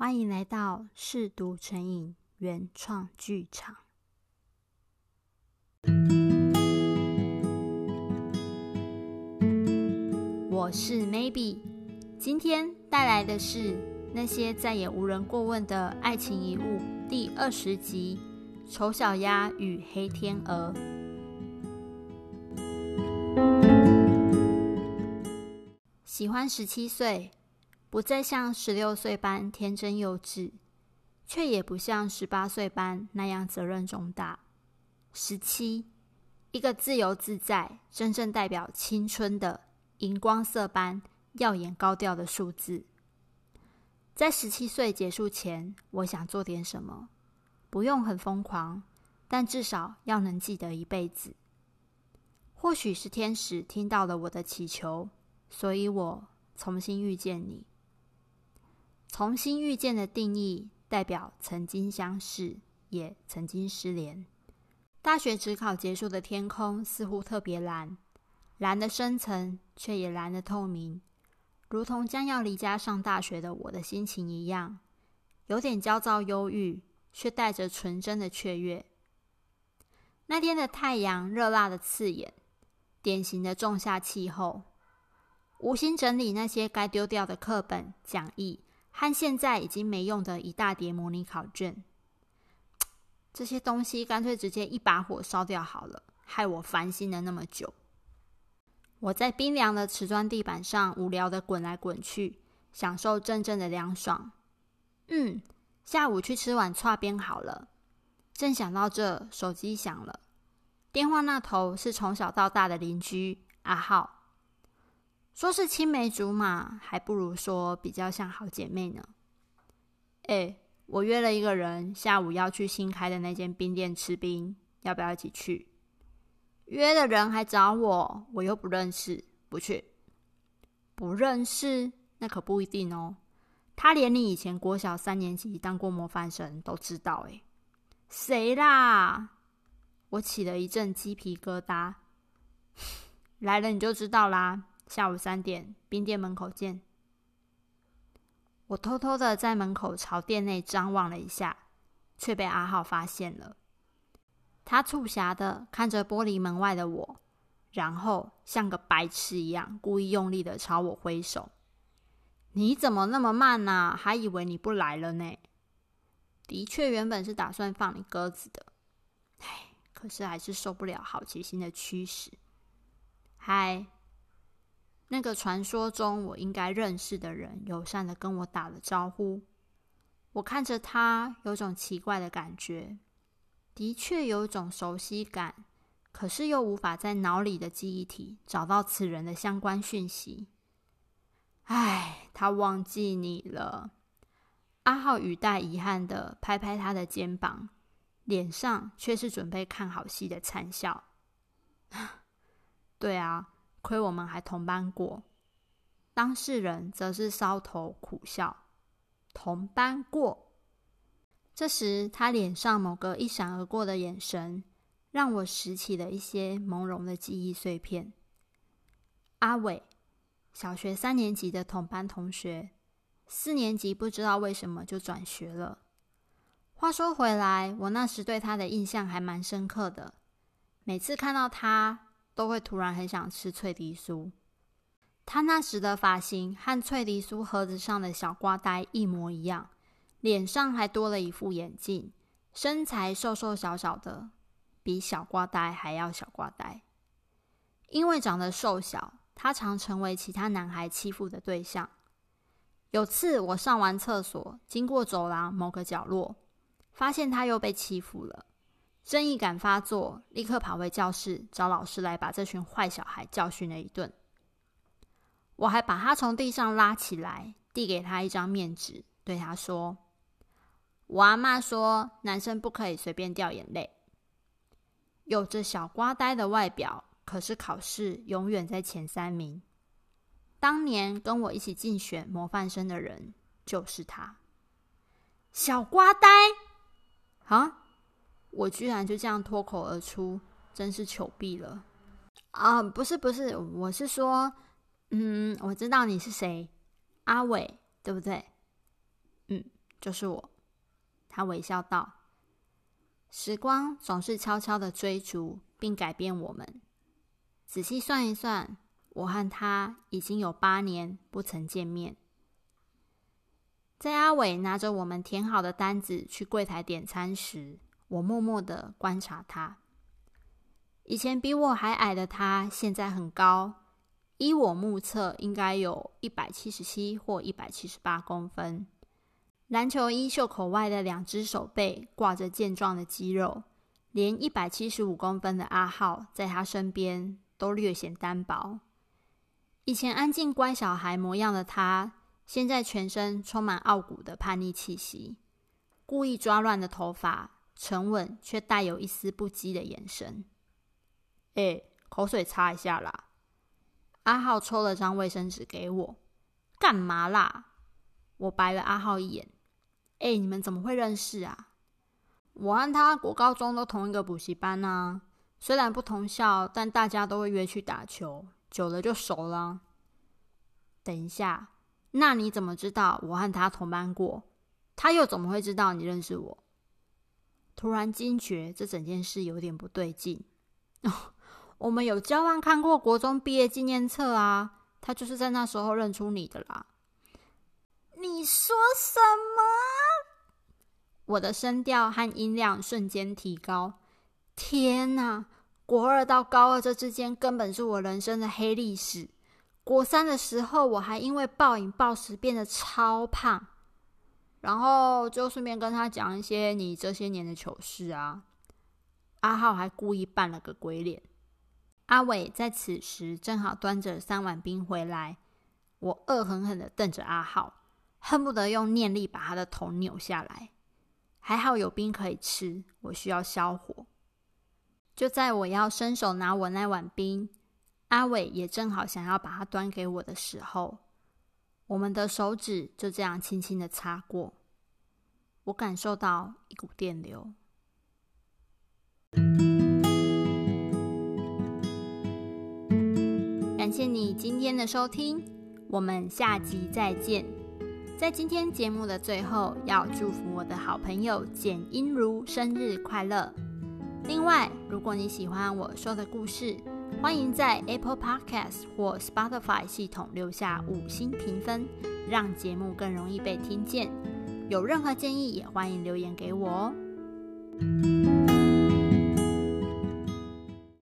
欢迎来到嗜读成瘾原创剧场。我是 Maybe，今天带来的是那些再也无人过问的爱情遗物第二十集《丑小鸭与黑天鹅》。喜欢十七岁。不再像十六岁般天真幼稚，却也不像十八岁般那样责任重大。十七，一个自由自在、真正代表青春的荧光色般耀眼高调的数字。在十七岁结束前，我想做点什么，不用很疯狂，但至少要能记得一辈子。或许是天使听到了我的祈求，所以我重新遇见你。重新遇见的定义，代表曾经相识，也曾经失联。大学指考结束的天空似乎特别蓝，蓝的深层，却也蓝的透明，如同将要离家上大学的我的心情一样，有点焦躁忧郁，却带着纯真的雀跃。那天的太阳热辣的刺眼，典型的仲夏气候。无心整理那些该丢掉的课本讲义。和现在已经没用的一大叠模拟考卷，这些东西干脆直接一把火烧掉好了，害我烦心了那么久。我在冰凉的瓷砖地板上无聊的滚来滚去，享受阵阵的凉爽。嗯，下午去吃碗剉冰好了。正想到这，手机响了，电话那头是从小到大的邻居阿浩。说是青梅竹马，还不如说比较像好姐妹呢。哎，我约了一个人，下午要去新开的那间冰店吃冰，要不要一起去？约的人还找我，我又不认识，不去。不认识？那可不一定哦。他连你以前国小三年级当过模范生都知道，哎，谁啦？我起了一阵鸡皮疙瘩。来了你就知道啦。下午三点，冰店门口见。我偷偷的在门口朝店内张望了一下，却被阿浩发现了。他促狭的看着玻璃门外的我，然后像个白痴一样，故意用力的朝我挥手。你怎么那么慢呢？还以为你不来了呢。的确，原本是打算放你鸽子的。唉，可是还是受不了好奇心的驱使。嗨。那个传说中我应该认识的人，友善的跟我打了招呼。我看着他，有种奇怪的感觉，的确有种熟悉感，可是又无法在脑里的记忆体找到此人的相关讯息。唉，他忘记你了。阿浩语带遗憾的拍拍他的肩膀，脸上却是准备看好戏的灿笑。对啊。亏我们还同班过，当事人则是搔头苦笑。同班过，这时他脸上某个一闪而过的眼神，让我拾起了一些朦胧的记忆碎片。阿伟，小学三年级的同班同学，四年级不知道为什么就转学了。话说回来，我那时对他的印象还蛮深刻的，每次看到他，都会突然很想吃脆梨酥。他那时的发型和脆梨酥盒子上的小瓜呆一模一样，脸上还多了一副眼镜，身材瘦瘦小小的，比小瓜呆还要小瓜呆。因为长得瘦小，他常成为其他男孩欺负的对象。有次我上完厕所，经过走廊某个角落，发现他又被欺负了。正义感发作，立刻跑回教室找老师来把这群坏小孩教训了一顿。我还把他从地上拉起来，递给他一张面纸，对他说：“我阿妈说，男生不可以随便掉眼泪。有着小瓜呆的外表，可是考试永远在前三名。当年跟我一起竞选模范生的人就是他。小瓜呆，啊？”我居然就这样脱口而出，真是糗毙了！啊，不是不是，我是说，嗯，我知道你是谁，阿伟，对不对？嗯，就是我。”他微笑道：“时光总是悄悄的追逐并改变我们。仔细算一算，我和他已经有八年不曾见面。”在阿伟拿着我们填好的单子去柜台点餐时，我默默的观察他。以前比我还矮的他，现在很高。依我目测，应该有一百七十七或一百七十八公分。篮球衣袖口外的两只手背挂着健壮的肌肉，连一百七十五公分的阿浩在他身边都略显单薄。以前安静乖小孩模样的他，现在全身充满傲骨的叛逆气息，故意抓乱的头发，沉稳却带有一丝不羁的眼神。哎，口水擦一下啦。阿浩抽了张卫生纸给我，干嘛啦？我白了阿浩一眼。哎，你们怎么会认识啊？我和他国高中都同一个补习班啊，虽然不同校，但大家都会约去打球，久了就熟了。等一下，那你怎么知道我和他同班过？他又怎么会知道你认识我？突然惊觉这整件事有点不对劲。我们有交换看过国中毕业纪念册啊，他就是在那时候认出你的啦。你说什么？我的声调和音量瞬间提高。天哪！国二到高二这之间根本是我人生的黑历史。国三的时候，我还因为暴饮暴食变得超胖，然后就顺便跟他讲一些你这些年的糗事啊。阿浩还故意扮了个鬼脸。阿伟在此时正好端着三碗冰回来，我恶狠狠的瞪着阿浩，恨不得用念力把他的头扭下来。还好有冰可以吃，我需要消火。就在我要伸手拿我那碗冰，阿伟也正好想要把它端给我的时候，我们的手指就这样轻轻的擦过，我感受到一股电流。感谢你今天的收听，我们下集再见。在今天节目的最后，要祝福我的好朋友简英如生日快乐。另外，如果你喜欢我说的故事，欢迎在 Apple Podcast 或 Spotify 系统留下五星评分，让节目更容易被听见。有任何建议，也欢迎留言给我哦。